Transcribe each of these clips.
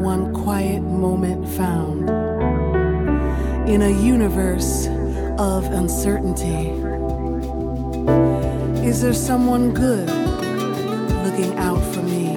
one quiet moment found. In a universe of uncertainty, is there someone good looking out for me?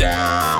Tragedy.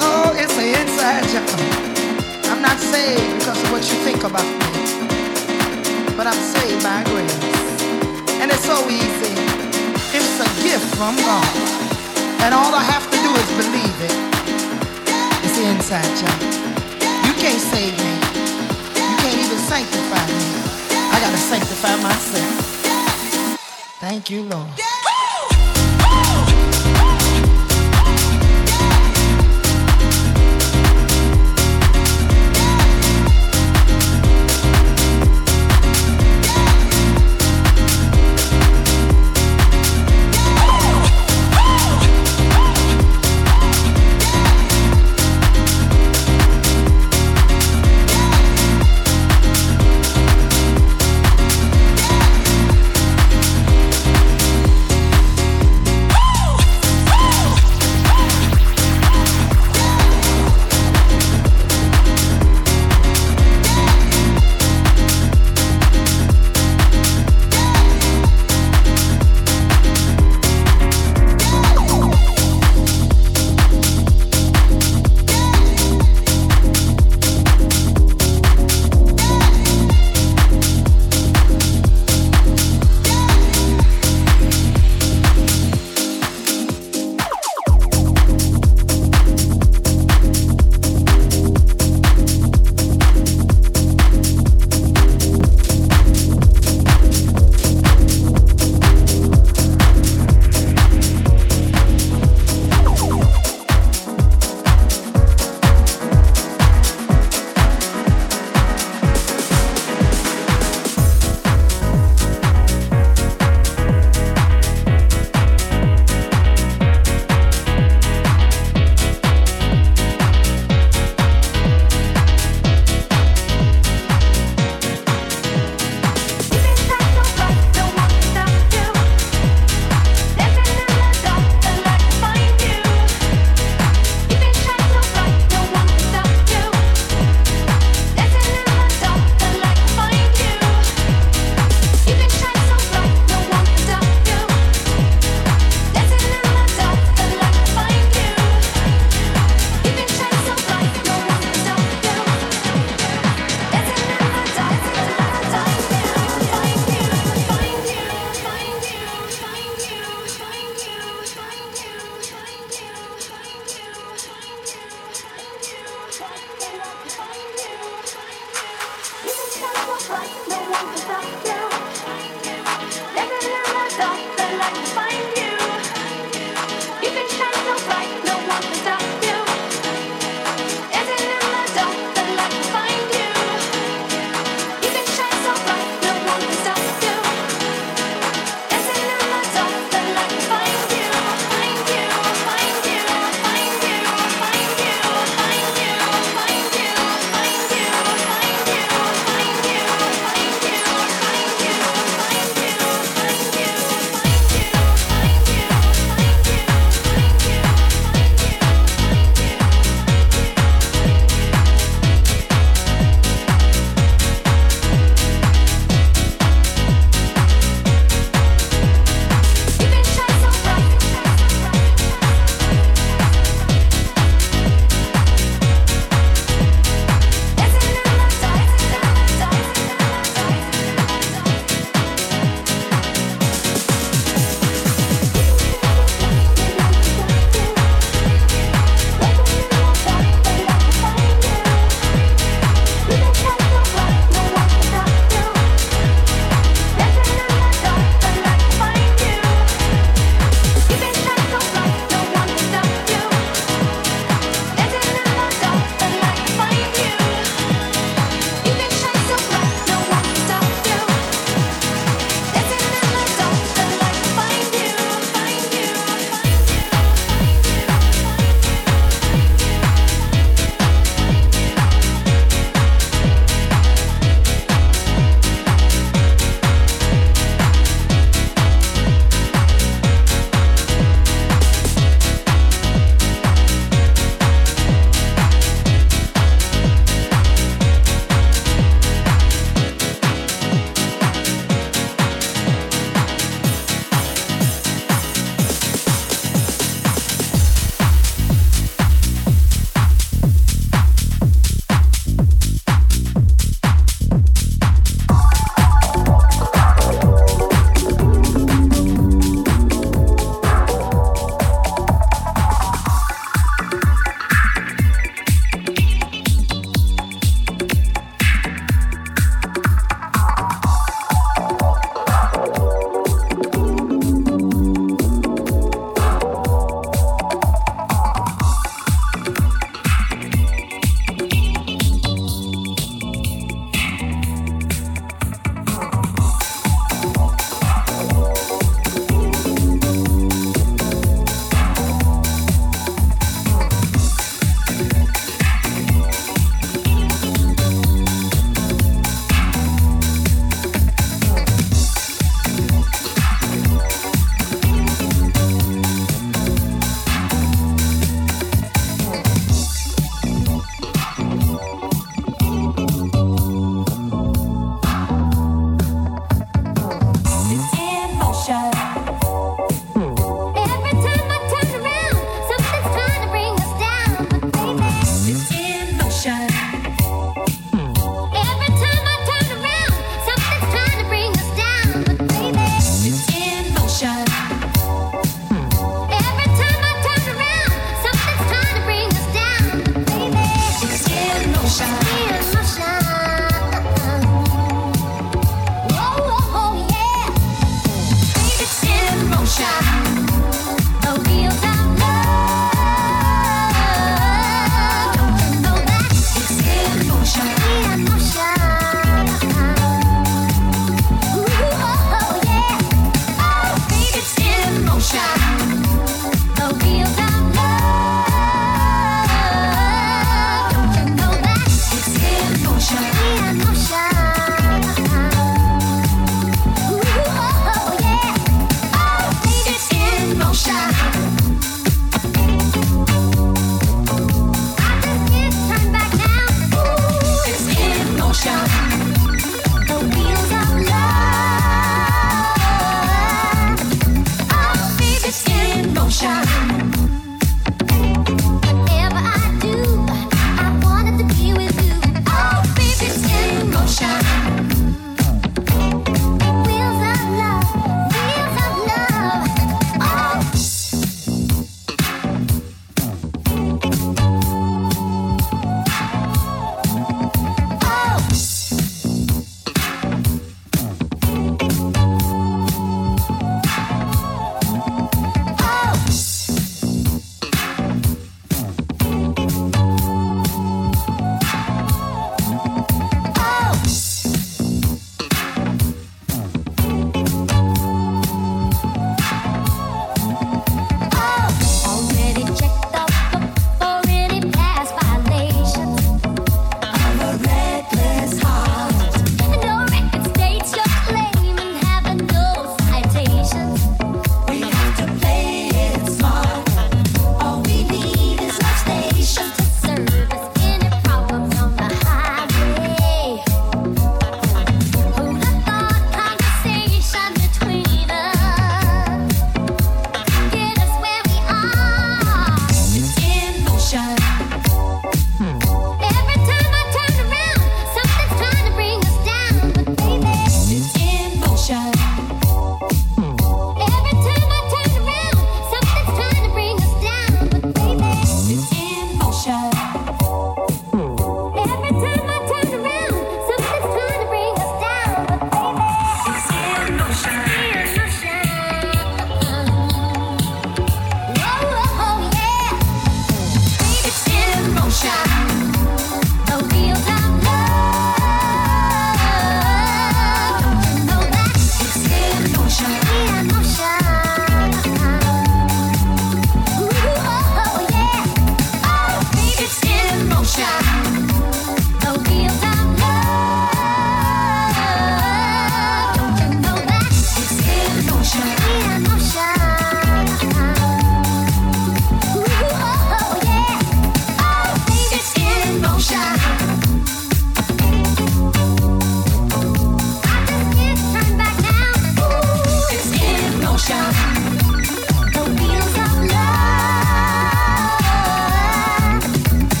Oh, it's inside job. I'm not saved because of what you think about me, but I'm saved by grace. And it's so easy. It's a gift from God. And all I have to do is believe it. It's inside job. You can't save me. You can't even sanctify me. I gotta sanctify myself. Thank you, Lord.